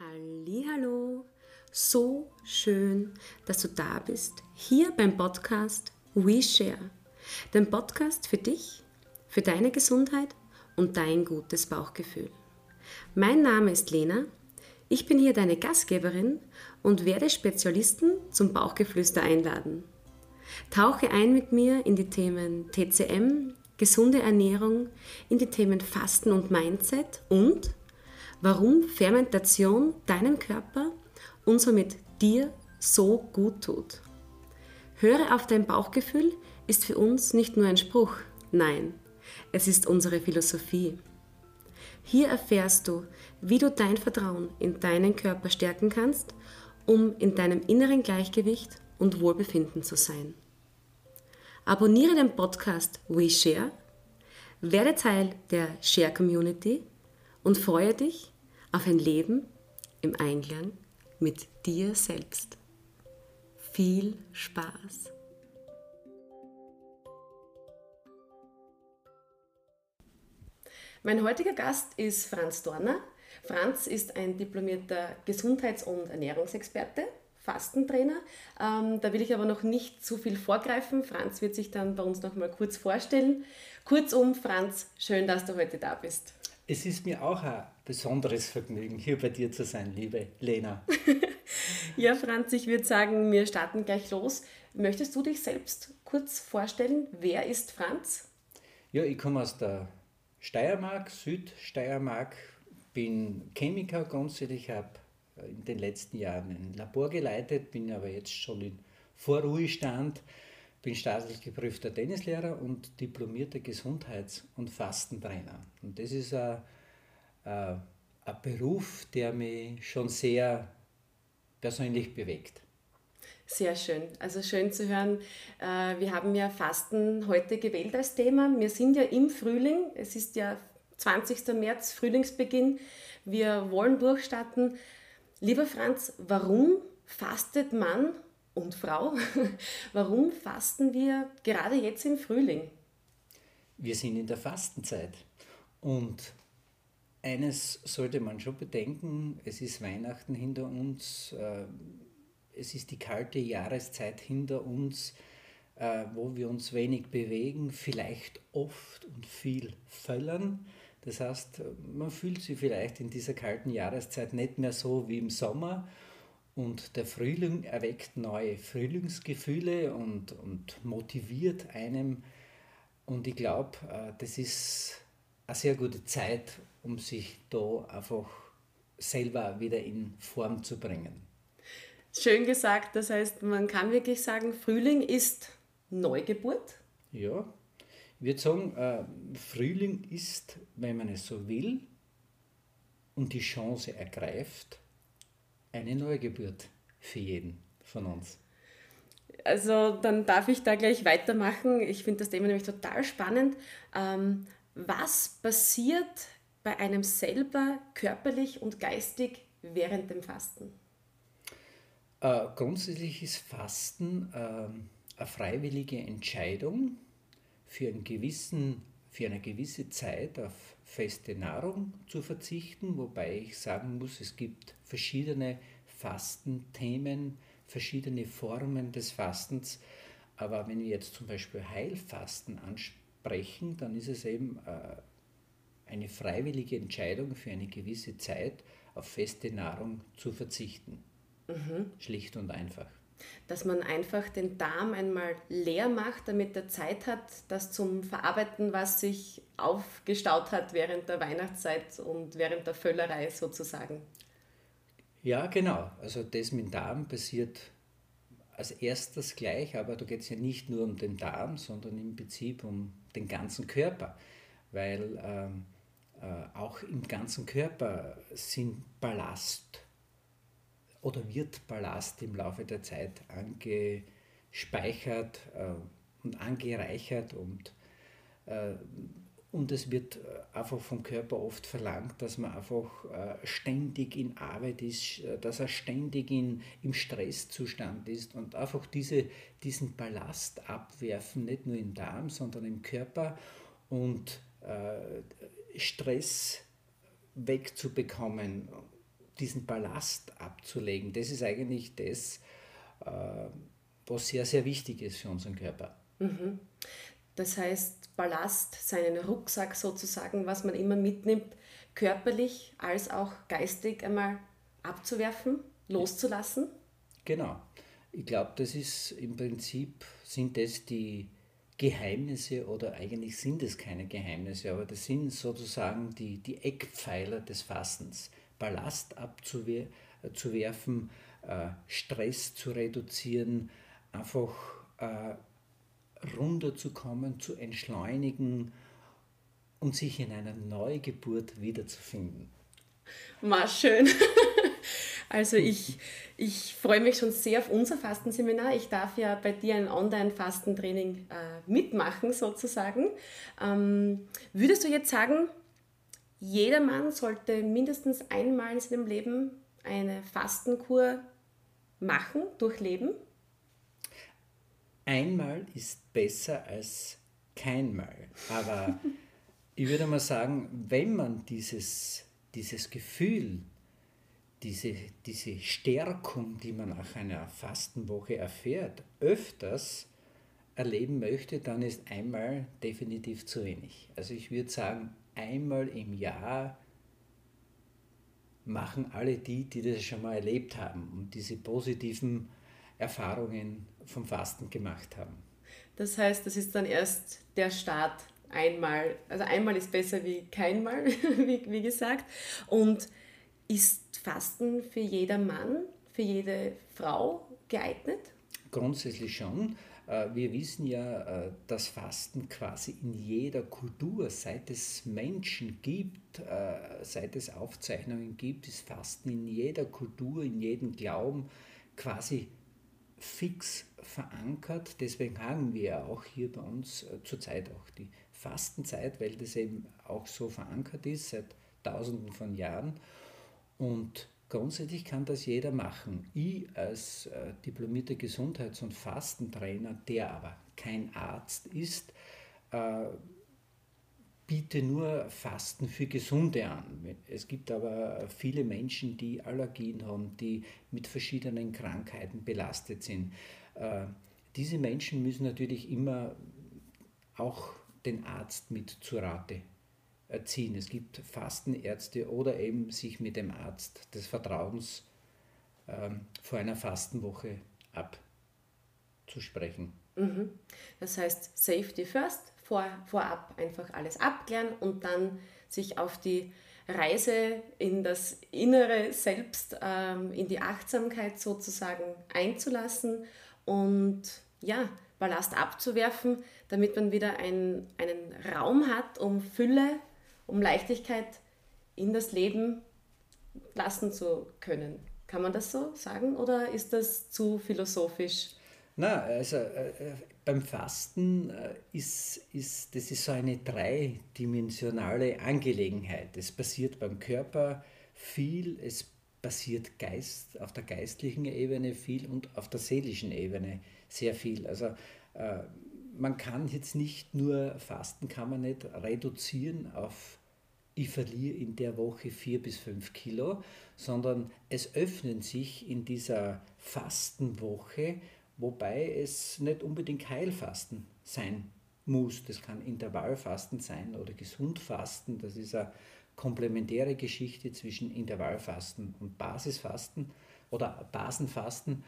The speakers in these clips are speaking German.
Hallo, so schön, dass du da bist, hier beim Podcast We Share, dem Podcast für dich, für deine Gesundheit und dein gutes Bauchgefühl. Mein Name ist Lena, ich bin hier deine Gastgeberin und werde Spezialisten zum Bauchgeflüster einladen. Tauche ein mit mir in die Themen TCM, gesunde Ernährung, in die Themen Fasten und Mindset und warum Fermentation deinem Körper und somit dir so gut tut. Höre auf dein Bauchgefühl ist für uns nicht nur ein Spruch, nein, es ist unsere Philosophie. Hier erfährst du, wie du dein Vertrauen in deinen Körper stärken kannst, um in deinem inneren Gleichgewicht und Wohlbefinden zu sein. Abonniere den Podcast WeShare, werde Teil der Share Community und freue dich auf ein Leben im Einklang mit dir selbst. Viel Spaß! Mein heutiger Gast ist Franz Dorner. Franz ist ein diplomierter Gesundheits- und Ernährungsexperte, Fastentrainer. Ähm, da will ich aber noch nicht zu viel vorgreifen. Franz wird sich dann bei uns noch mal kurz vorstellen. Kurzum, Franz, schön, dass du heute da bist. Es ist mir auch ein besonderes Vergnügen, hier bei dir zu sein, liebe Lena. ja, Franz, ich würde sagen, wir starten gleich los. Möchtest du dich selbst kurz vorstellen? Wer ist Franz? Ja, ich komme aus der Steiermark, Südsteiermark, bin Chemiker grundsätzlich, habe in den letzten Jahren ein Labor geleitet, bin aber jetzt schon in Vorruhestand bin staatlich geprüfter Tennislehrer und diplomierter Gesundheits- und Fastentrainer. Und das ist ein, ein, ein Beruf, der mich schon sehr persönlich bewegt. Sehr schön. Also schön zu hören. Äh, wir haben ja Fasten heute gewählt als Thema. Wir sind ja im Frühling. Es ist ja 20. März, Frühlingsbeginn. Wir wollen durchstarten. Lieber Franz, warum fastet man und Frau. Warum fasten wir gerade jetzt im Frühling? Wir sind in der Fastenzeit und eines sollte man schon bedenken, es ist Weihnachten hinter uns, äh, es ist die kalte Jahreszeit hinter uns, äh, wo wir uns wenig bewegen, vielleicht oft und viel völlern. Das heißt, man fühlt sich vielleicht in dieser kalten Jahreszeit nicht mehr so wie im Sommer und der Frühling erweckt neue Frühlingsgefühle und, und motiviert einem. Und ich glaube, äh, das ist eine sehr gute Zeit, um sich da einfach selber wieder in Form zu bringen. Schön gesagt, das heißt, man kann wirklich sagen, Frühling ist Neugeburt. Ja, ich würde sagen, äh, Frühling ist, wenn man es so will und die Chance ergreift, eine Neugeburt für jeden von uns. Also dann darf ich da gleich weitermachen. Ich finde das Thema nämlich total spannend. Ähm, was passiert bei einem selber körperlich und geistig während dem Fasten? Äh, grundsätzlich ist Fasten äh, eine freiwillige Entscheidung für, einen gewissen, für eine gewisse Zeit auf feste Nahrung zu verzichten, wobei ich sagen muss, es gibt verschiedene Fastenthemen, verschiedene Formen des Fastens. Aber wenn wir jetzt zum Beispiel Heilfasten ansprechen, dann ist es eben äh, eine freiwillige Entscheidung für eine gewisse Zeit auf feste Nahrung zu verzichten. Mhm. Schlicht und einfach dass man einfach den Darm einmal leer macht, damit er Zeit hat, das zum Verarbeiten, was sich aufgestaut hat während der Weihnachtszeit und während der Völlerei sozusagen. Ja, genau. Also das mit dem Darm passiert als erstes gleich, aber da geht es ja nicht nur um den Darm, sondern im Prinzip um den ganzen Körper, weil ähm, äh, auch im ganzen Körper sind Ballast oder wird Ballast im Laufe der Zeit angespeichert äh, und angereichert und, äh, und es wird äh, einfach vom Körper oft verlangt, dass man einfach äh, ständig in Arbeit ist, äh, dass er ständig in, im Stresszustand ist und einfach diese, diesen Ballast abwerfen, nicht nur im Darm, sondern im Körper und Stress wegzubekommen diesen Ballast abzulegen. Das ist eigentlich das, was sehr, sehr wichtig ist für unseren Körper. Mhm. Das heißt, Ballast, seinen Rucksack sozusagen, was man immer mitnimmt, körperlich als auch geistig einmal abzuwerfen, loszulassen? Genau. Ich glaube, das ist im Prinzip, sind das die Geheimnisse oder eigentlich sind es keine Geheimnisse, aber das sind sozusagen die, die Eckpfeiler des Fastens. Ballast abzuwerfen, äh, Stress zu reduzieren, einfach äh, runterzukommen, zu entschleunigen und sich in einer Neugeburt wiederzufinden. War schön. Also ich, ich freue mich schon sehr auf unser Fastenseminar. Ich darf ja bei dir ein Online-Fastentraining äh, mitmachen sozusagen. Ähm, würdest du jetzt sagen, jeder Mann sollte mindestens einmal in seinem Leben eine Fastenkur machen, durchleben? Einmal ist besser als keinmal. Aber ich würde mal sagen, wenn man dieses, dieses Gefühl diese, diese Stärkung, die man nach einer Fastenwoche erfährt, öfters erleben möchte, dann ist einmal definitiv zu wenig. Also ich würde sagen, einmal im Jahr machen alle die, die das schon mal erlebt haben und diese positiven Erfahrungen vom Fasten gemacht haben. Das heißt, das ist dann erst der Start einmal. Also einmal ist besser wie keinmal, wie, wie gesagt. Und ist Fasten für jeder Mann, für jede Frau geeignet? Grundsätzlich schon. Äh, wir wissen ja, äh, dass Fasten quasi in jeder Kultur, seit es Menschen gibt, äh, seit es Aufzeichnungen gibt, ist Fasten in jeder Kultur, in jedem Glauben quasi fix verankert. Deswegen haben wir auch hier bei uns zurzeit auch die Fastenzeit, weil das eben auch so verankert ist seit Tausenden von Jahren. Und grundsätzlich kann das jeder machen. Ich als äh, diplomierter Gesundheits- und Fastentrainer, der aber kein Arzt ist, äh, biete nur Fasten für Gesunde an. Es gibt aber viele Menschen, die Allergien haben, die mit verschiedenen Krankheiten belastet sind. Äh, diese Menschen müssen natürlich immer auch den Arzt mit zu Rate ziehen. Es gibt Fastenärzte oder eben sich mit dem Arzt des Vertrauens ähm, vor einer Fastenwoche abzusprechen. Mhm. Das heißt, Safety first, vor, vorab einfach alles abklären und dann sich auf die Reise in das innere Selbst, ähm, in die Achtsamkeit sozusagen einzulassen und ja, Ballast abzuwerfen, damit man wieder ein, einen Raum hat, um Fülle um Leichtigkeit in das Leben lassen zu können. Kann man das so sagen oder ist das zu philosophisch? Na, also äh, äh, beim Fasten äh, ist, ist das ist so eine dreidimensionale Angelegenheit. Es passiert beim Körper viel, es passiert Geist, auf der geistlichen Ebene viel und auf der seelischen Ebene sehr viel. Also äh, man kann jetzt nicht nur Fasten, kann man nicht reduzieren auf ich verliere in der Woche vier bis fünf Kilo, sondern es öffnen sich in dieser Fastenwoche, wobei es nicht unbedingt Heilfasten sein muss. Das kann Intervallfasten sein oder Gesundfasten. Das ist eine komplementäre Geschichte zwischen Intervallfasten und Basisfasten oder Basenfasten.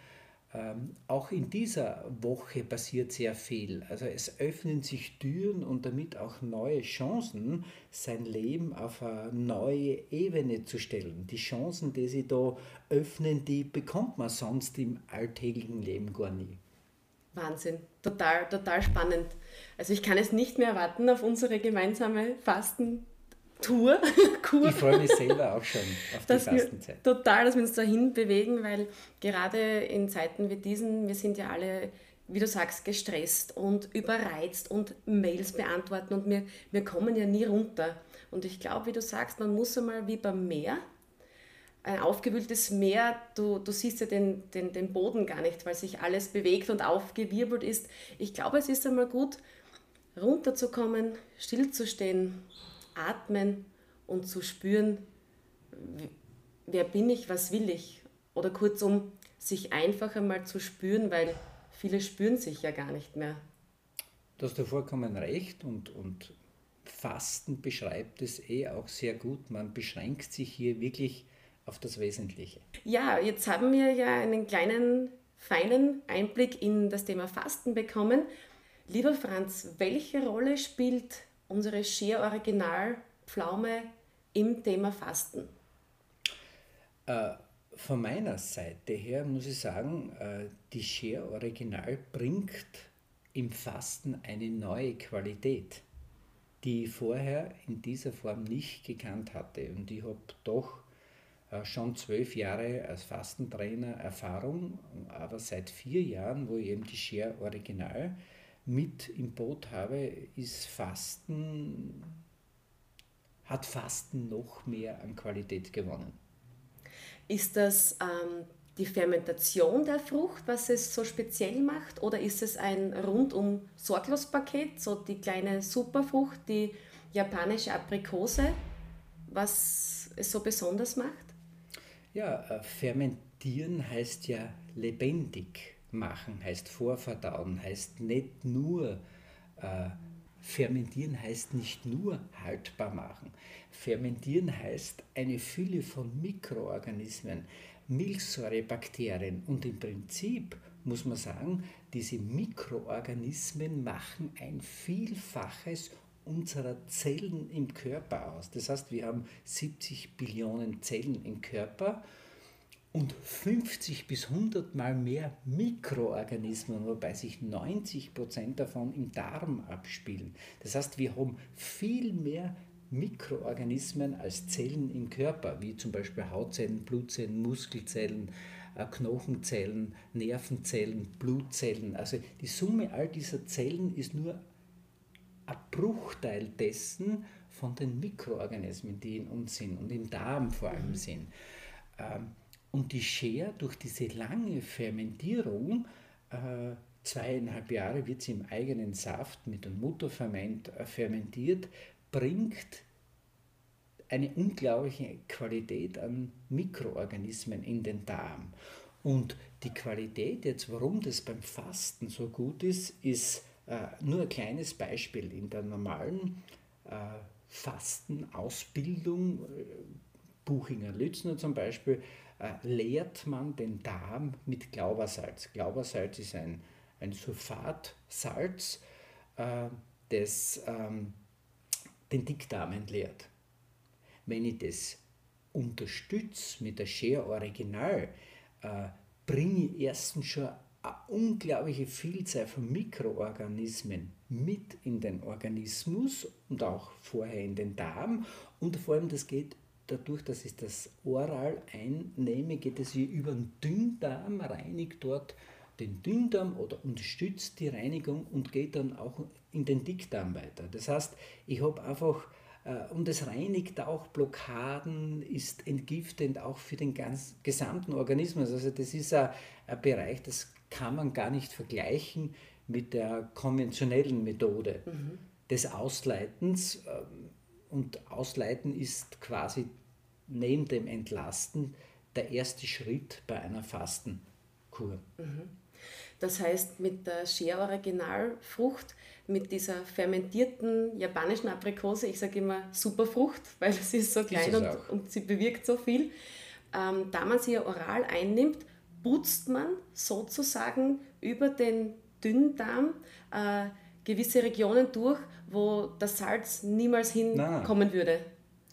Ähm, auch in dieser Woche passiert sehr viel. Also es öffnen sich Türen und damit auch neue Chancen, sein Leben auf eine neue Ebene zu stellen. Die Chancen, die sie da öffnen, die bekommt man sonst im alltäglichen Leben gar nie. Wahnsinn, total, total spannend. Also ich kann es nicht mehr erwarten auf unsere gemeinsame Fasten Tour. Kur. Ich freue mich selber auch schon auf die Fastenzeit. total, dass wir uns dahin bewegen, weil gerade in Zeiten wie diesen, wir sind ja alle, wie du sagst, gestresst und überreizt und Mails beantworten und wir, wir kommen ja nie runter. Und ich glaube, wie du sagst, man muss einmal wie beim Meer, ein aufgewühltes Meer, du, du siehst ja den, den, den Boden gar nicht, weil sich alles bewegt und aufgewirbelt ist. Ich glaube, es ist einmal gut, runterzukommen, stillzustehen, atmen und zu spüren, wer bin ich, was will ich? Oder kurzum, sich einfach einmal zu spüren, weil viele spüren sich ja gar nicht mehr. Du hast da vollkommen recht und, und Fasten beschreibt es eh auch sehr gut. Man beschränkt sich hier wirklich auf das Wesentliche. Ja, jetzt haben wir ja einen kleinen, feinen Einblick in das Thema Fasten bekommen. Lieber Franz, welche Rolle spielt unsere Share Original Pflaume im Thema Fasten? Äh, von meiner Seite her muss ich sagen, äh, die Share Original bringt im Fasten eine neue Qualität, die ich vorher in dieser Form nicht gekannt hatte. Und ich habe doch äh, schon zwölf Jahre als Fastentrainer Erfahrung, aber seit vier Jahren, wo ich eben die Share Original mit im Boot habe, ist Fasten, hat Fasten noch mehr an Qualität gewonnen. Ist das ähm, die Fermentation der Frucht, was es so speziell macht, oder ist es ein rundum sorglos Paket, so die kleine Superfrucht, die japanische Aprikose, was es so besonders macht? Ja, äh, fermentieren heißt ja lebendig machen, heißt vorverdauen, heißt nicht nur äh, fermentieren heißt nicht nur haltbar machen. Fermentieren heißt eine Fülle von Mikroorganismen, Milchsäurebakterien und im Prinzip muss man sagen, diese Mikroorganismen machen ein Vielfaches unserer Zellen im Körper aus. Das heißt, wir haben 70 Billionen Zellen im Körper und 50 bis 100 mal mehr Mikroorganismen, wobei sich 90 Prozent davon im Darm abspielen. Das heißt, wir haben viel mehr Mikroorganismen als Zellen im Körper, wie zum Beispiel Hautzellen, Blutzellen, Muskelzellen, äh, Knochenzellen, Nervenzellen, Blutzellen. Also die Summe all dieser Zellen ist nur ein Bruchteil dessen von den Mikroorganismen, die in uns sind und im Darm vor allem mhm. sind. Ähm, und die Schere durch diese lange Fermentierung, äh, zweieinhalb Jahre wird sie im eigenen Saft mit dem Mutterferment äh, fermentiert, bringt eine unglaubliche Qualität an Mikroorganismen in den Darm. Und die Qualität jetzt, warum das beim Fasten so gut ist, ist äh, nur ein kleines Beispiel. In der normalen äh, Fastenausbildung, äh, Buchinger Lützner zum Beispiel, leert man den Darm mit Glaubersalz. Glaubersalz ist ein, ein Sulfatsalz, äh, das ähm, den Dickdarm entleert. Wenn ich das unterstütze mit der Share Original, äh, bringe ich erstens schon eine unglaubliche Vielzahl von Mikroorganismen mit in den Organismus und auch vorher in den Darm und vor allem das geht dadurch, dass ich das oral einnehme, geht es hier über den Dünndarm, reinigt dort den Dünndarm oder unterstützt die Reinigung und geht dann auch in den Dickdarm weiter. Das heißt, ich habe einfach, äh, und es reinigt auch Blockaden, ist entgiftend auch für den ganz, gesamten Organismus. Also das ist ein, ein Bereich, das kann man gar nicht vergleichen mit der konventionellen Methode mhm. des Ausleitens. Ähm, und Ausleiten ist quasi neben dem Entlasten der erste Schritt bei einer Fastenkur. Mhm. Das heißt, mit der Share Originalfrucht, mit dieser fermentierten japanischen Aprikose, ich sage immer Superfrucht, weil sie ist so klein ist und, und, sie bewirkt so viel, ähm, da man sie ja oral einnimmt, putzt man sozusagen über den Dünndarm äh, gewisse Regionen durch, wo das Salz niemals hinkommen Nein. würde.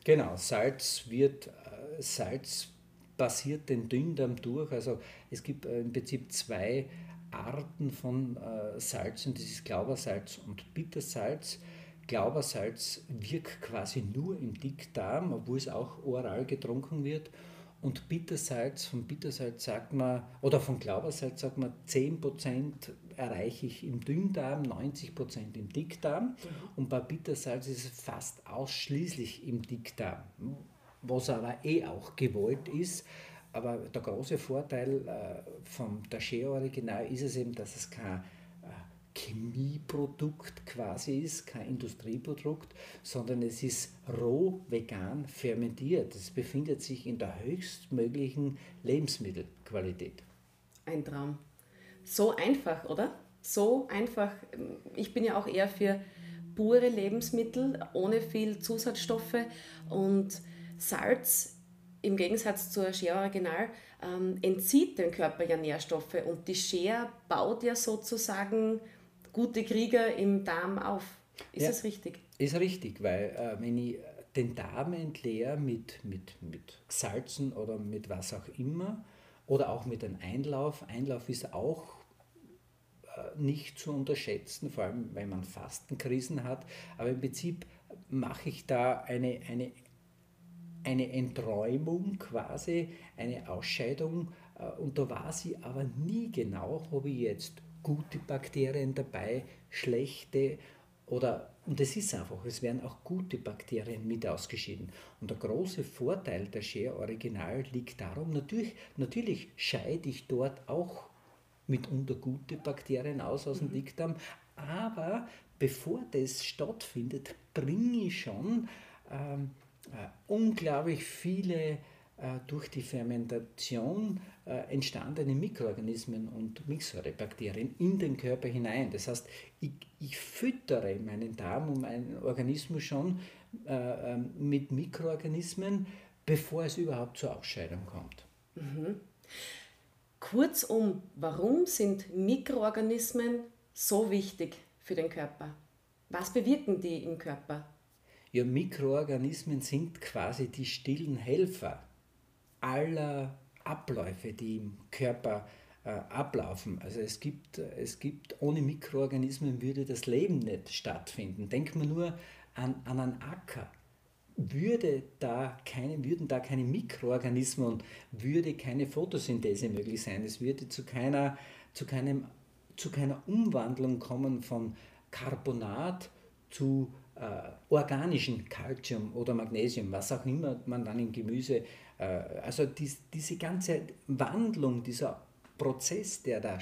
Genau, Salz wird, äh, Salz passiert den Dünndarm durch. Also es gibt äh, im Prinzip zwei Arten von äh, Salzen, das ist Glaubersalz und Bittersalz. Glaubersalz wirkt quasi nur im Dickdarm, obwohl es auch oral getrunken wird. Und Bittersalz, von Bittersalz sagt man, oder von Glaubersalz sagt man, 10% erreiche ich im Dünndarm, 90% im Dickdarm. Mhm. Und bei Bittersalz ist es fast ausschließlich im Dickdarm, was aber eh auch gewollt ist. Aber der große Vorteil äh, vom Taché Original ist es eben, dass es kein äh, Chemieprodukt quasi ist, kein Industrieprodukt, sondern es ist roh vegan fermentiert. Es befindet sich in der höchstmöglichen Lebensmittelqualität. Ein Traum. So einfach, oder? So einfach. Ich bin ja auch eher für pure Lebensmittel ohne viel Zusatzstoffe und Salz im Gegensatz zur Share Original ähm, entzieht dem Körper ja Nährstoffe und die Share baut ja sozusagen gute Krieger im Darm auf. Ist ja, das richtig? Ist richtig, weil äh, wenn ich den Darm entleere mit, mit, mit Salzen oder mit was auch immer oder auch mit einem Einlauf, Einlauf ist auch nicht zu unterschätzen, vor allem wenn man Fastenkrisen hat, aber im Prinzip mache ich da eine, eine eine Enträumung quasi, eine Ausscheidung. Äh, und da war sie aber nie genau, habe ich jetzt gute Bakterien dabei, schlechte oder und es ist einfach, es werden auch gute Bakterien mit ausgeschieden. Und der große Vorteil der Share Original liegt darum, natürlich, natürlich scheide ich dort auch mitunter gute Bakterien aus aus dem mhm. Dickdarm, aber bevor das stattfindet, bringe ich schon ähm, äh, unglaublich viele äh, durch die Fermentation äh, entstandene Mikroorganismen und Milchsäurebakterien in den Körper hinein. Das heißt, ich, ich füttere meinen Darm und meinen Organismus schon äh, ähm, mit Mikroorganismen, bevor es überhaupt zur Ausscheidung kommt. Mhm. Kurzum, warum sind Mikroorganismen so wichtig für den Körper? Was bewirken die im Körper? Ja, Mikroorganismen sind quasi die stillen Helfer aller Abläufe, die im Körper äh, ablaufen. Also es gibt, es gibt, ohne Mikroorganismen würde das Leben nicht stattfinden. Denkt man nur an, an einen Acker. Würde da keine, würden da keine Mikroorganismen und würde keine Photosynthese möglich sein. Es würde zu keiner, zu keinem, zu keiner Umwandlung kommen von Carbonat zu äh, organischen Calcium oder Magnesium, was auch immer man dann im Gemüse, äh, also dies, diese ganze Wandlung, dieser Prozess, der da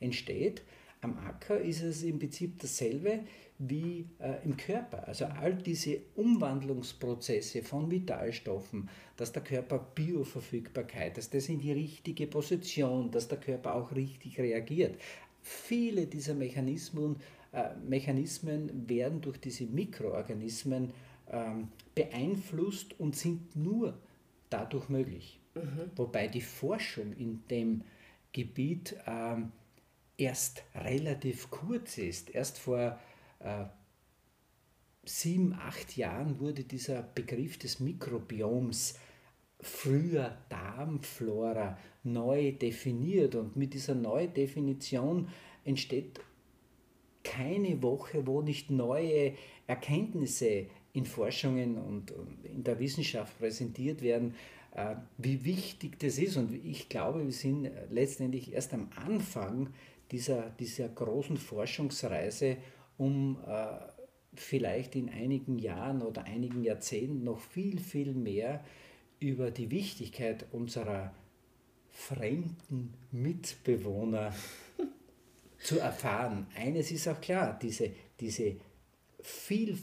entsteht, am Acker ist es im Prinzip dasselbe wie äh, im Körper. Also all diese Umwandlungsprozesse von Vitalstoffen, dass der Körper Bioverfügbarkeit, dass das in die richtige Position, dass der Körper auch richtig reagiert. Viele dieser Mechanismen äh, Mechanismen werden durch diese Mikroorganismen ähm, beeinflusst und sind nur dadurch möglich. Mhm. Wobei die Forschung in dem Gebiet ähm, erst relativ kurz ist. Erst vor sieben, acht Jahren wurde dieser Begriff des Mikrobioms früher Darmflora neu definiert und mit dieser Neudefinition entsteht keine Woche, wo nicht neue Erkenntnisse in Forschungen und in der Wissenschaft präsentiert werden, äh, wie wichtig das ist. Und ich glaube, wir sind letztendlich erst am Anfang dieser, dieser großen Forschungsreise, um äh, vielleicht in einigen Jahren oder einigen Jahrzehnten noch viel, viel mehr über die Wichtigkeit unserer fremden Mitbewohner zu erfahren. Eines ist auch klar, diese, diese, viel,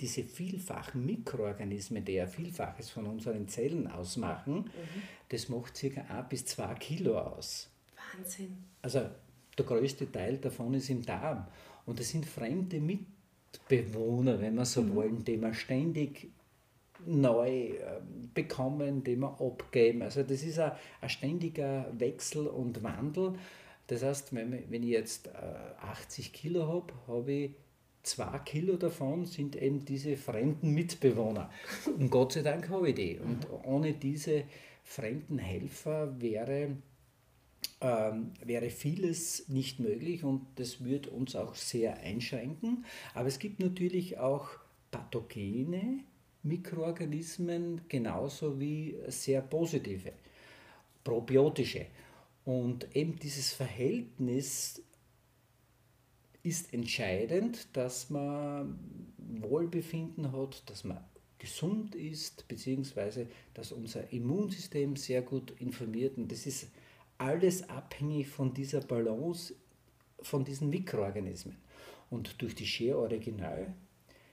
diese vielfachen Mikroorganismen, die ja Vielfaches von unseren Zellen ausmachen, mhm. das macht ca. 1 bis 2 Kilo aus. Wahnsinn. Also der größte Teil davon ist im Darm. Und das sind fremde Mitbewohner, wenn wir so mhm. wollen, die wir ständig neu ähm, bekommen, die wir abgeben. Also das ist ein, ein ständiger Wechsel und Wandel. Das heißt, wenn, wenn ich jetzt 80 äh, Kilo habe, habe ich zwei Kilo davon sind eben diese fremden Mitbewohner. Und Gott sei Dank habe ich die. Und ohne diese fremden Helfer wäre, ähm, wäre vieles nicht möglich und das würde uns auch sehr einschränken. Aber es gibt natürlich auch pathogene Mikroorganismen genauso wie sehr positive, probiotische. Und eben dieses Verhältnis ist entscheidend, dass man Wohlbefinden hat, dass man gesund ist, beziehungsweise dass unser Immunsystem sehr gut informiert. Und das ist alles abhängig von dieser Balance von diesen Mikroorganismen. Und durch die Share Original,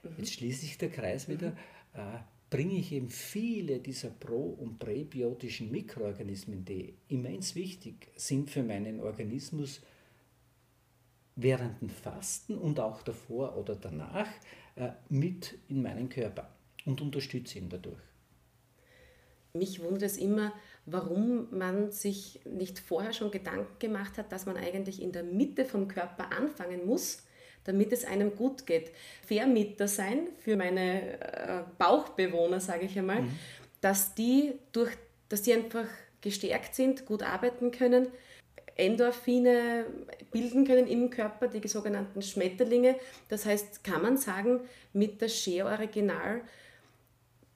mhm. jetzt schließt sich der Kreis wieder, mhm. äh, bringe ich eben viele dieser pro- und präbiotischen Mikroorganismen, die immens wichtig sind für meinen Organismus, während dem Fasten und auch davor oder danach äh, mit in meinen Körper und unterstütze ihn dadurch. Mich wundert es immer, warum man sich nicht vorher schon Gedanken gemacht hat, dass man eigentlich in der Mitte vom Körper anfangen muss, damit es einem gut geht. Vermieter sein für meine äh, Bauchbewohner, sage ich einmal, mhm. dass die durch, dass die einfach gestärkt sind, gut arbeiten können, Endorphine bilden können im Körper, die sogenannten Schmetterlinge. Das heißt, kann man sagen, mit der Share Original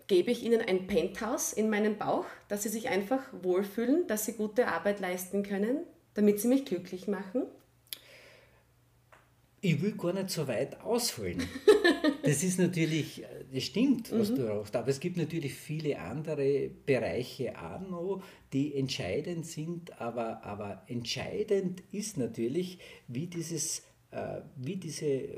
gebe ich ihnen ein Penthouse in meinen Bauch, dass sie sich einfach wohlfühlen, dass sie gute Arbeit leisten können, damit sie mich glücklich machen. Ich will gar nicht so weit ausholen. Das ist natürlich, das stimmt, was mhm. du brauchst, aber es gibt natürlich viele andere Bereiche auch noch, die entscheidend sind, aber, aber entscheidend ist natürlich, wie dieses wie, diese,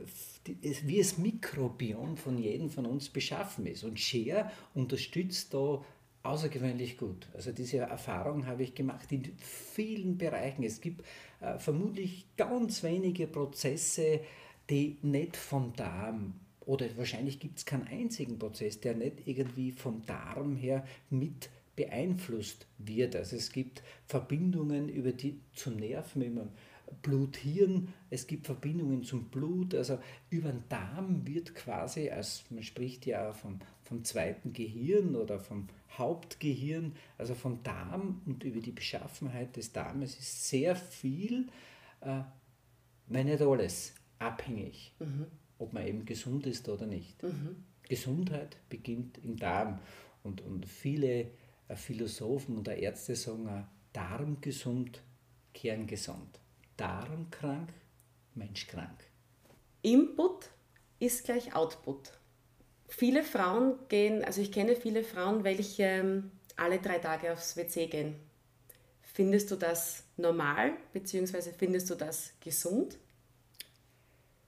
wie das Mikrobiom von jedem von uns beschaffen ist. Und Share unterstützt da außergewöhnlich gut. Also diese Erfahrung habe ich gemacht in vielen Bereichen. Es gibt äh, vermutlich ganz wenige Prozesse, die nicht vom Darm oder wahrscheinlich gibt es keinen einzigen Prozess, der nicht irgendwie vom Darm her mit beeinflusst wird. Also es gibt Verbindungen über die zum Nerven, wie man Blut-Hirn, es gibt Verbindungen zum Blut, also über den Darm wird quasi, als man spricht ja vom, vom zweiten Gehirn oder vom Hauptgehirn, also vom Darm und über die Beschaffenheit des Darmes ist sehr viel, äh, wenn nicht alles, abhängig, mhm. ob man eben gesund ist oder nicht. Mhm. Gesundheit beginnt im Darm und, und viele äh, Philosophen oder Ärzte sagen, Darm gesund, Kern gesund. Darm krank, Mensch krank. Input ist gleich Output. Viele Frauen gehen, also ich kenne viele Frauen, welche ähm, alle drei Tage aufs WC gehen. Findest du das normal, beziehungsweise findest du das gesund?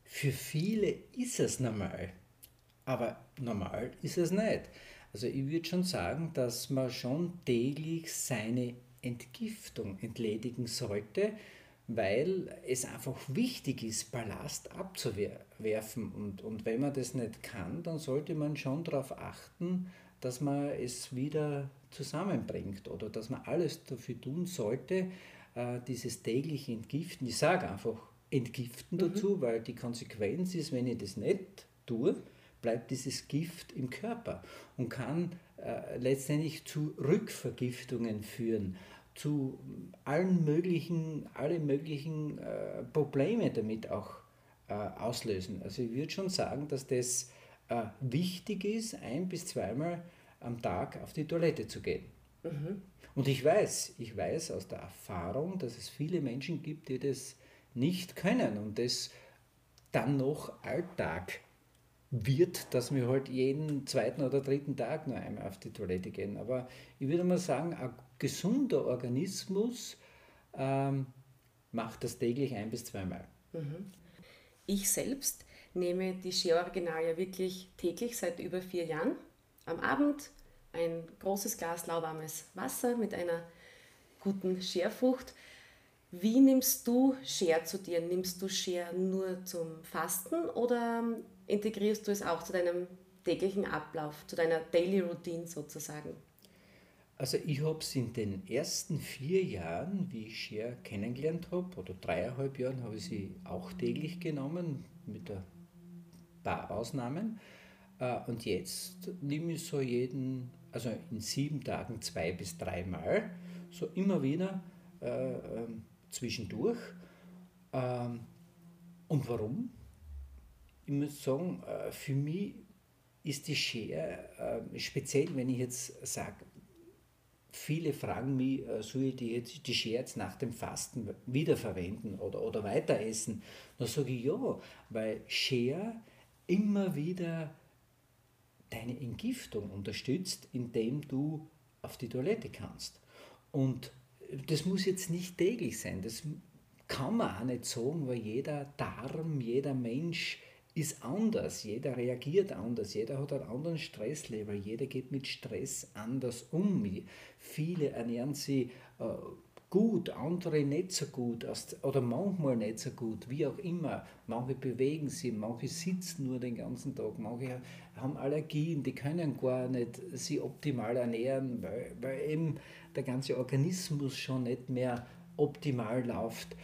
Für viele ist es normal, aber normal ist es nicht. Also ich würde schon sagen, dass man schon täglich seine Entgiftung entledigen sollte, weil es einfach wichtig ist, Ballast abzuwerfen. Und, und wenn man das nicht kann, dann sollte man schon darauf achten, dass man es wieder zusammenbringt oder dass man alles dafür tun sollte, äh, dieses tägliche Entgiften. Ich sage einfach Entgiften mhm. dazu, weil die Konsequenz ist, wenn ich das nicht tue, bleibt dieses Gift im Körper und kann äh, letztendlich zu Rückvergiftungen führen zu allen möglichen, alle möglichen äh, Probleme damit auch äh, auslösen. Also ich würde schon sagen, dass das äh, wichtig ist, ein bis zweimal am Tag auf die Toilette zu gehen. Mhm. Und ich weiß, ich weiß aus der Erfahrung, dass es viele Menschen gibt, die das nicht können und das dann noch Alltag wird, dass wir halt jeden zweiten oder dritten Tag nur einmal auf die Toilette gehen. Aber ich würde mal sagen, ein gesunder Organismus ähm, macht das täglich ein bis zweimal. Mhm. Ich selbst nehme die Shea Original ja wirklich täglich seit über vier Jahren. Am Abend ein großes Glas lauwarmes Wasser mit einer guten Scherfrucht. Wie nimmst du Share zu dir? Nimmst du Share nur zum Fasten oder integrierst du es auch zu deinem täglichen Ablauf, zu deiner Daily Routine sozusagen? Also ich habe es in den ersten vier Jahren, wie ich Share kennengelernt habe, oder dreieinhalb Jahren, habe ich sie auch täglich genommen, mit ein paar Ausnahmen. Äh, und jetzt nehme ich so jeden, also in sieben Tagen zwei bis dreimal, so immer wieder äh, äh, zwischendurch. Ähm, und warum? Ich muss sagen, äh, für mich ist die Share, äh, speziell wenn ich jetzt sage, viele fragen mich, äh, soll ich die, jetzt, die Scherz nach dem Fasten wiederverwenden oder, oder weiter essen? Dann sage ich ja, weil Share immer wieder deine Entgiftung unterstützt, indem du auf die Toilette kannst. Und das muss jetzt nicht täglich sein, das kann man auch nicht sagen, weil jeder Darm, jeder Mensch ist anders, jeder reagiert anders, jeder hat einen anderen Stresslevel, jeder geht mit Stress anders um. Viele ernähren sich äh, gut, andere nicht so gut oder manchmal nicht so gut, wie auch immer. Manche bewegen sich, manche sitzen nur den ganzen Tag, manche haben Allergien, die können gar nicht sich optimal ernähren, weil, weil eben der ganze Organismus schon nicht mehr optimal läuft.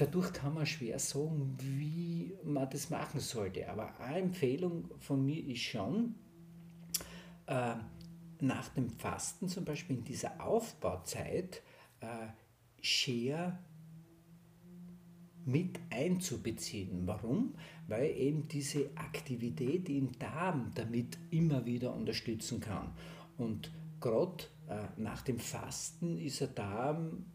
Dadurch kann man schwer sagen, wie man das machen sollte. Aber eine Empfehlung von mir ist schon, äh, nach dem Fasten zum Beispiel in dieser Aufbauzeit, äh, Share mit einzubeziehen. Warum? Weil eben diese Aktivität im Darm damit immer wieder unterstützen kann. Und gerade äh, nach dem Fasten ist der Darm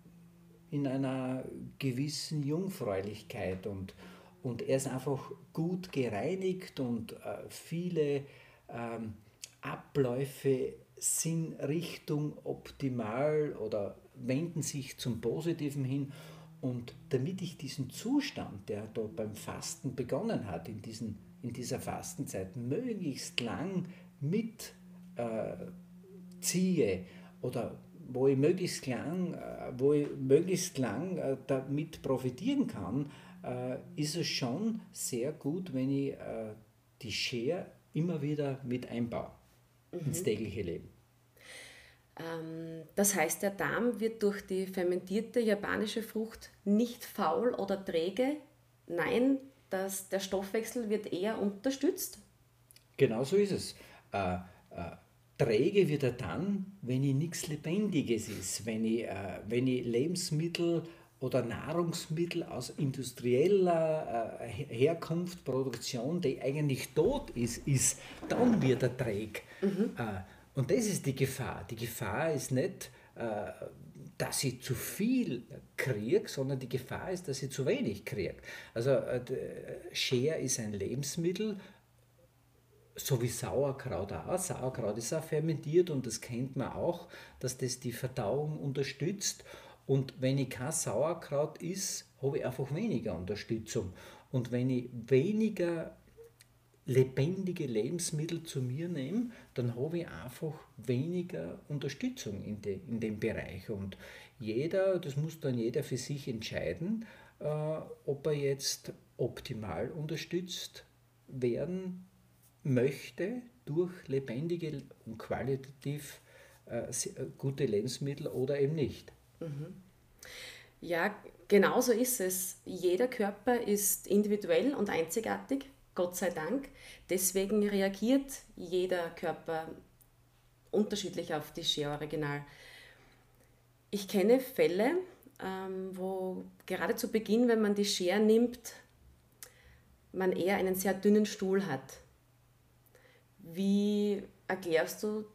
in einer gewissen Jungfräulichkeit und, und er ist einfach gut gereinigt und äh, viele ähm, Abläufe sind Richtung optimal oder wenden sich zum Positiven hin. Und damit ich diesen Zustand, der da beim Fasten begonnen hat, in, diesen, in dieser Fastenzeit, möglichst lang mitziehe äh, oder wo ich möglichst lang, äh, wo ich möglichst lang äh, damit profitieren kann, äh, ist es schon sehr gut, wenn ich die Share immer wieder mit einbaue mhm. ins tägliche Leben. Ähm, das heißt, der Darm wird durch die fermentierte japanische Frucht nicht faul oder träge. Nein, das, der Stoffwechsel wird eher unterstützt. Genau so ist es. Äh, äh, träge wird er dann, wenn ich nichts Lebendiges ist, wenn ich, äh, wenn ich Lebensmittel oder Nahrungsmittel aus industrieller äh, Herkunft, Produktion, die eigentlich tot ist, ist, dann wird er träge. Mhm. Äh, und das ist die Gefahr. Die Gefahr ist nicht, äh, dass ich zu viel kriege, sondern die Gefahr ist, dass ich zu wenig kriege. Also äh, Share ist ein Lebensmittel, so wie Sauerkraut auch. Sauerkraut ist auch fermentiert und das kennt man auch, dass das die Verdauung unterstützt. Und wenn ich kein Sauerkraut isst, habe ich einfach weniger Unterstützung. Und wenn ich weniger lebendige Lebensmittel zu mir nehme, dann habe ich einfach weniger Unterstützung in, de, in dem Bereich. Und jeder, das muss dann jeder für sich entscheiden, äh, ob er jetzt optimal unterstützt werden möchte durch lebendige und qualitativ äh, äh gute Lebensmittel oder eben nicht. Mhm. Ja, genau so ist es. Jeder Körper ist individuell und einzigartig Gott sei Dank. Deswegen reagiert jeder Körper unterschiedlich auf die Share Original. Ich kenne Fälle, ähm, wo gerade zu Beginn, wenn man die Share nimmt, man eher einen sehr dünnen Stuhl hat. Wie erklärst du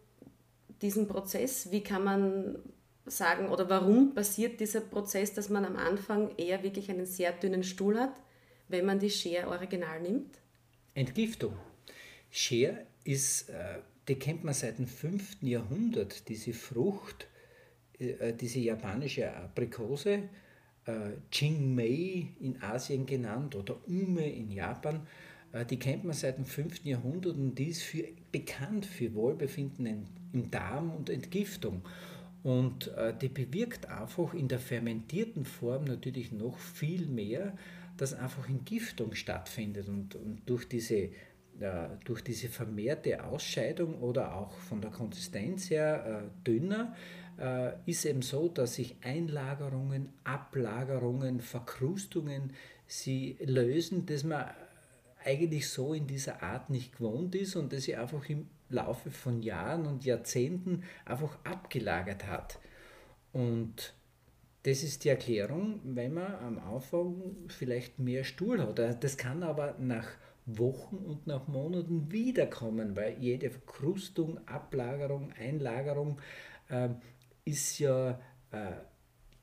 diesen Prozess? Wie kann man sagen oder warum passiert dieser Prozess, dass man am Anfang eher wirklich einen sehr dünnen Stuhl hat, wenn man die Share Original nimmt? Entgiftung. Scher ist, äh, die kennt man seit dem 5. Jahrhundert, diese Frucht, äh, äh, diese japanische Aprikose, Jingmei in Asien genannt oder Ume in Japan, die kennt man seit dem 5. Jahrhundert und die ist für, bekannt für Wohlbefinden im Darm und Entgiftung. Und die bewirkt einfach in der fermentierten Form natürlich noch viel mehr, dass einfach Entgiftung stattfindet und, und durch, diese, äh, durch diese vermehrte Ausscheidung oder auch von der Konsistenz her äh, dünner, äh, ist eben so, dass sich Einlagerungen, Ablagerungen, Verkrustungen sie lösen, dass man eigentlich so in dieser Art nicht gewohnt ist und das sie einfach im Laufe von Jahren und Jahrzehnten einfach abgelagert hat. Und das ist die Erklärung, wenn man am Anfang vielleicht mehr Stuhl hat. Äh, das kann aber nach Wochen und nach Monaten wiederkommen, weil jede Verkrustung, Ablagerung, Einlagerung äh, ist ja, äh,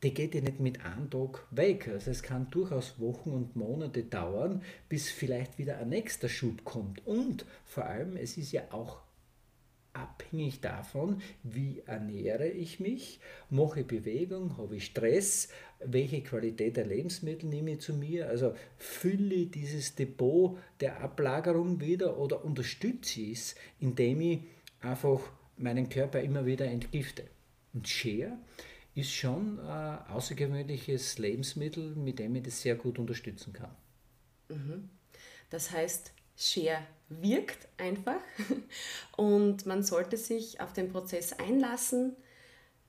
die geht ja nicht mit einem Tag weg. Also es kann durchaus Wochen und Monate dauern, bis vielleicht wieder ein nächster Schub kommt. Und vor allem, es ist ja auch abhängig davon, wie ernähre ich mich, mache ich Bewegung, habe ich Stress, welche Qualität der Lebensmittel nehme ich zu mir, also fülle ich dieses Depot der Ablagerung wieder oder unterstütze ich es, indem ich einfach meinen Körper immer wieder entgifte. Und Share ist schon ein außergewöhnliches Lebensmittel, mit dem ich das sehr gut unterstützen kann. Mhm. Das heißt, Share wirkt einfach und man sollte sich auf den Prozess einlassen,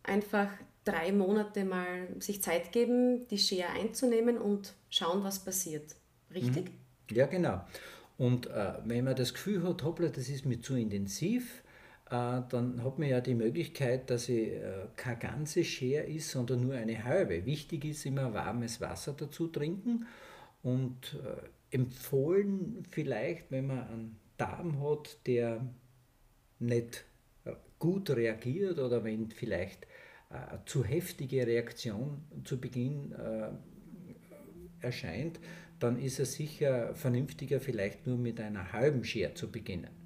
einfach drei Monate mal sich Zeit geben, die Share einzunehmen und schauen, was passiert. Richtig? Mhm. Ja, genau. Und äh, wenn man das Gefühl hat, hoppla, das ist mir zu intensiv, äh, dann hat man ja die Möglichkeit, dass ich äh, keine ganze Share ist, sondern nur eine halbe. Wichtig ist immer warmes Wasser dazu trinken und äh, empfohlen vielleicht, wenn man einen Darm hat, der nicht gut reagiert oder wenn vielleicht eine zu heftige Reaktion zu Beginn erscheint, dann ist es sicher vernünftiger, vielleicht nur mit einer halben Share zu beginnen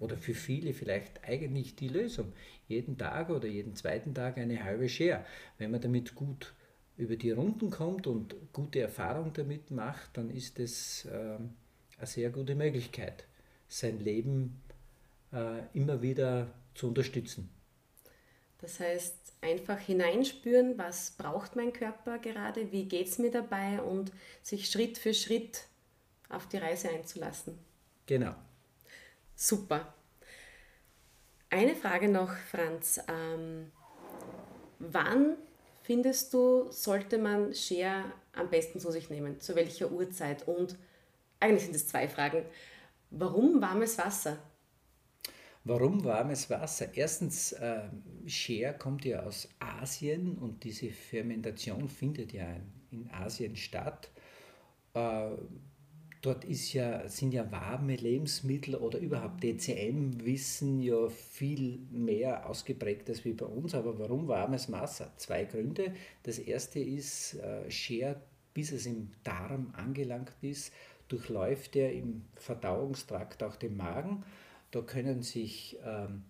oder für viele vielleicht eigentlich die Lösung. Jeden Tag oder jeden zweiten Tag eine halbe Share. Wenn man damit gut über die Runden kommt und gute Erfahrung damit macht, dann ist es äh, eine sehr gute Möglichkeit, sein Leben äh, immer wieder zu unterstützen. Das heißt, einfach hineinspüren, was braucht mein Körper gerade, wie geht es mir dabei und sich Schritt für Schritt auf die Reise einzulassen. Genau. Super. Eine Frage noch, Franz. Ähm, wann findest du, sollte man Share am besten zu sich nehmen? Zu welcher Uhrzeit? Und eigentlich sind es zwei Fragen. Warum warmes Wasser? Warum warmes Wasser? Erstens, äh, kommt ja aus Asien und diese Fermentation findet ja in Asien statt. Äh, dort ist ja, sind ja warme Lebensmittel oder überhaupt DCM-Wissen ja viel mehr ausgeprägt als wie bei uns. Aber warum warmes Wasser? Zwei Gründe. Das erste ist, äh, bis es im Darm angelangt ist, durchläuft er im Verdauungstrakt auch den Magen. Da können sich ähm,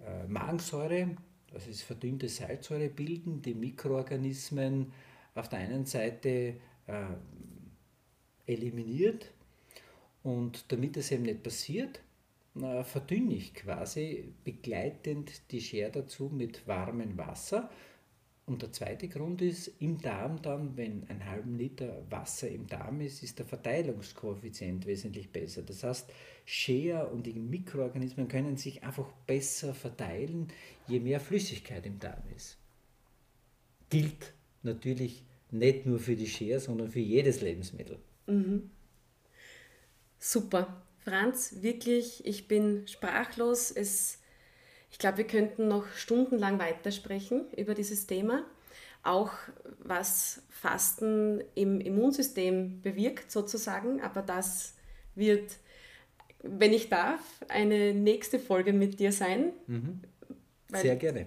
äh, Magensäure, das ist verdünnte Salzsäure bilden, die Mikroorganismen auf der einen Seite äh, eliminiert und damit das eben nicht passiert, verdünne ich quasi begleitend die Schere dazu mit warmem Wasser. Und der zweite Grund ist, im Darm dann, wenn ein halben Liter Wasser im Darm ist, ist der Verteilungskoeffizient wesentlich besser. Das heißt, Schere und die Mikroorganismen können sich einfach besser verteilen, je mehr Flüssigkeit im Darm ist. Gilt natürlich nicht nur für die Schere, sondern für jedes Lebensmittel. Mhm. Super. Franz, wirklich, ich bin sprachlos. Es, ich glaube, wir könnten noch stundenlang weitersprechen über dieses Thema. Auch was Fasten im Immunsystem bewirkt, sozusagen. Aber das wird, wenn ich darf, eine nächste Folge mit dir sein. Mhm. Sehr weil, gerne.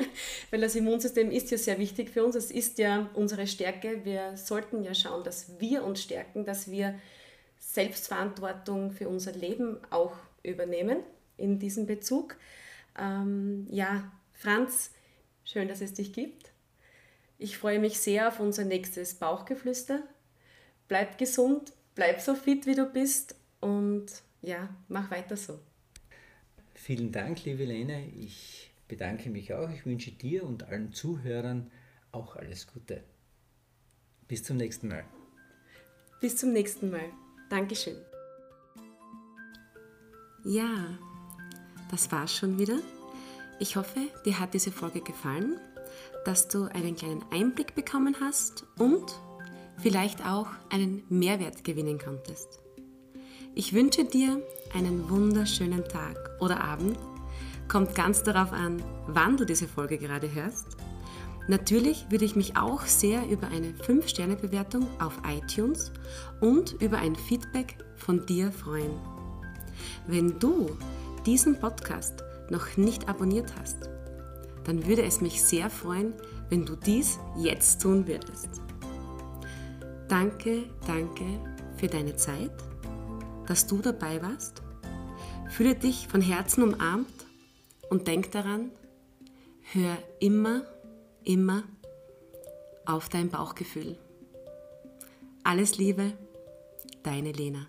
weil das Immunsystem ist ja sehr wichtig für uns. Es ist ja unsere Stärke. Wir sollten ja schauen, dass wir uns stärken, dass wir Selbstverantwortung für unser Leben auch übernehmen in diesem Bezug. Ähm, ja, Franz, schön, dass es dich gibt. Ich freue mich sehr auf unser nächstes Bauchgeflüster. Bleib gesund, bleib so fit, wie du bist und ja, mach weiter so. Vielen Dank, liebe Lene. Ich bedanke mich auch. Ich wünsche dir und allen Zuhörern auch alles Gute. Bis zum nächsten Mal. Bis zum nächsten Mal. Dankeschön. Ja, das war's schon wieder. Ich hoffe, dir hat diese Folge gefallen, dass du einen kleinen Einblick bekommen hast und vielleicht auch einen Mehrwert gewinnen konntest. Ich wünsche dir einen wunderschönen Tag oder Abend. Kommt ganz darauf an, wann du diese Folge gerade hörst. Natürlich würde ich mich auch sehr über eine 5-Sterne-Bewertung auf iTunes und über ein Feedback von dir freuen. Wenn du diesen Podcast noch nicht abonniert hast, dann würde es mich sehr freuen, wenn du dies jetzt tun würdest. Danke, danke für deine Zeit, dass du dabei warst. Fühle dich von Herzen umarmt. Und denk daran, hör immer, immer auf dein Bauchgefühl. Alles Liebe, deine Lena.